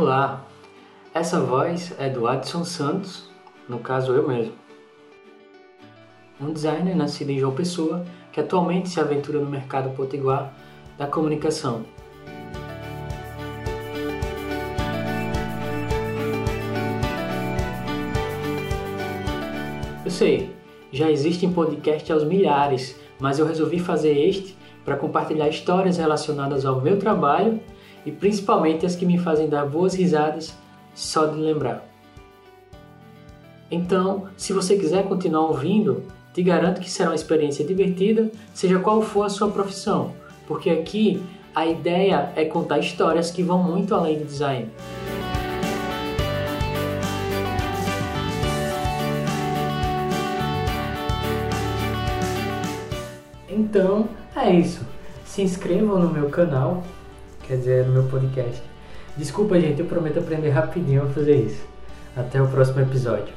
Olá, essa voz é do Adson Santos, no caso eu mesmo. Um designer nascido em João Pessoa que atualmente se aventura no mercado potiguar da comunicação. Eu sei, já existem podcasts aos milhares, mas eu resolvi fazer este para compartilhar histórias relacionadas ao meu trabalho e principalmente as que me fazem dar boas risadas só de lembrar. Então, se você quiser continuar ouvindo, te garanto que será uma experiência divertida, seja qual for a sua profissão, porque aqui a ideia é contar histórias que vão muito além do design. Então, é isso. Se inscrevam no meu canal, quer dizer, no meu podcast. Desculpa, gente, eu prometo aprender rapidinho a fazer isso. Até o próximo episódio.